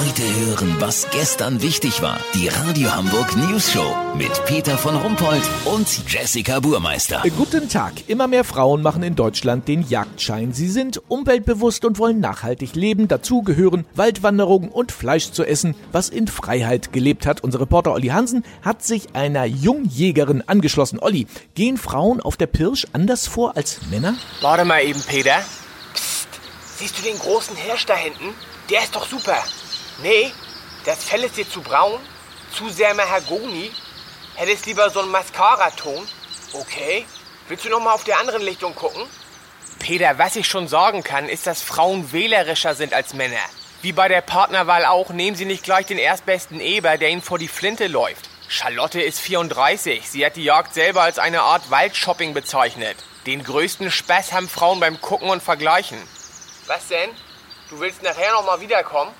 Heute hören, was gestern wichtig war. Die Radio Hamburg News Show mit Peter von Rumpold und Jessica Burmeister. Guten Tag. Immer mehr Frauen machen in Deutschland den Jagdschein. Sie sind umweltbewusst und wollen nachhaltig leben. Dazu gehören Waldwanderungen und Fleisch zu essen, was in Freiheit gelebt hat. Unser Reporter Olli Hansen hat sich einer Jungjägerin angeschlossen. Olli, gehen Frauen auf der Pirsch anders vor als Männer? Warte mal eben, Peter. Psst. Siehst du den großen Hirsch da hinten? Der ist doch super. Nee, das Fell ist dir zu braun, zu sehr Mahagoni. Hättest lieber so einen Mascara-Ton. Okay. Willst du noch mal auf der anderen Lichtung gucken? Peter, was ich schon sagen kann, ist, dass Frauen wählerischer sind als Männer. Wie bei der Partnerwahl auch, nehmen sie nicht gleich den erstbesten Eber, der ihnen vor die Flinte läuft. Charlotte ist 34. Sie hat die Jagd selber als eine Art Waldshopping bezeichnet. Den größten Spaß haben Frauen beim Gucken und Vergleichen. Was denn? Du willst nachher noch mal wiederkommen?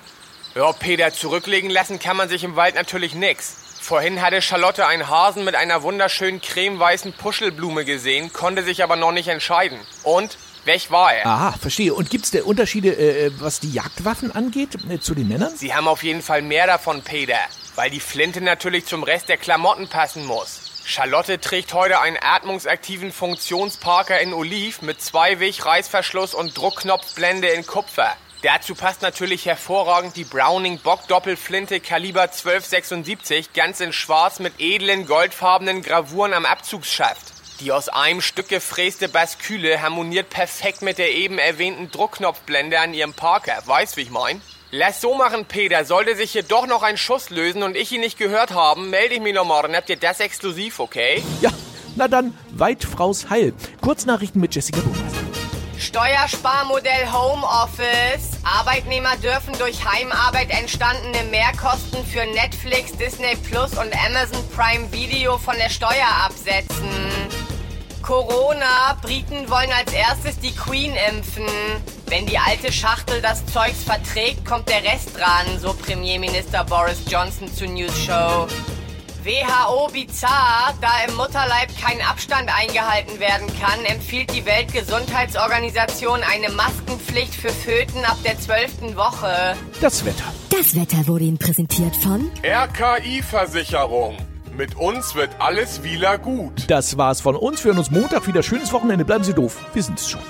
Ja, Peter, zurücklegen lassen kann man sich im Wald natürlich nix. Vorhin hatte Charlotte einen Hasen mit einer wunderschönen cremeweißen Puschelblume gesehen, konnte sich aber noch nicht entscheiden. Und weg war er. Aha, verstehe. Und gibt's da Unterschiede, äh, was die Jagdwaffen angeht, äh, zu den Männern? Sie haben auf jeden Fall mehr davon, Peter. Weil die Flinte natürlich zum Rest der Klamotten passen muss. Charlotte trägt heute einen atmungsaktiven Funktionsparker in Oliv mit Zweiweg, Reißverschluss und Druckknopfblende in Kupfer. Dazu passt natürlich hervorragend die Browning Bock Doppelflinte Kaliber 1276 ganz in schwarz mit edlen goldfarbenen Gravuren am Abzugsschaft. Die aus einem Stück gefräste Basküle harmoniert perfekt mit der eben erwähnten Druckknopfblende an ihrem Parker. Weißt, wie ich mein? Lass so machen, Peter. Sollte sich hier doch noch ein Schuss lösen und ich ihn nicht gehört haben, melde ich mich noch morgen. Habt ihr das exklusiv, okay? Ja, na dann, weit Fraus Heil. Kurznachrichten mit Jessica Burmeister. Steuersparmodell Homeoffice. Arbeitnehmer dürfen durch Heimarbeit entstandene Mehrkosten für Netflix, Disney Plus und Amazon Prime Video von der Steuer absetzen. Corona. Briten wollen als erstes die Queen impfen. Wenn die alte Schachtel das Zeugs verträgt, kommt der Rest dran, so Premierminister Boris Johnson zur News Show. WHO bizarr, da im Mutterleib kein Abstand eingehalten werden kann, empfiehlt die Weltgesundheitsorganisation eine Maskenpflicht für Föten ab der zwölften Woche. Das Wetter. Das Wetter wurde Ihnen präsentiert von RKI-Versicherung. Mit uns wird alles wieder gut. Das war's von uns. Wir hören uns Montag wieder. Schönes Wochenende. Bleiben Sie doof. Wir sind's schon.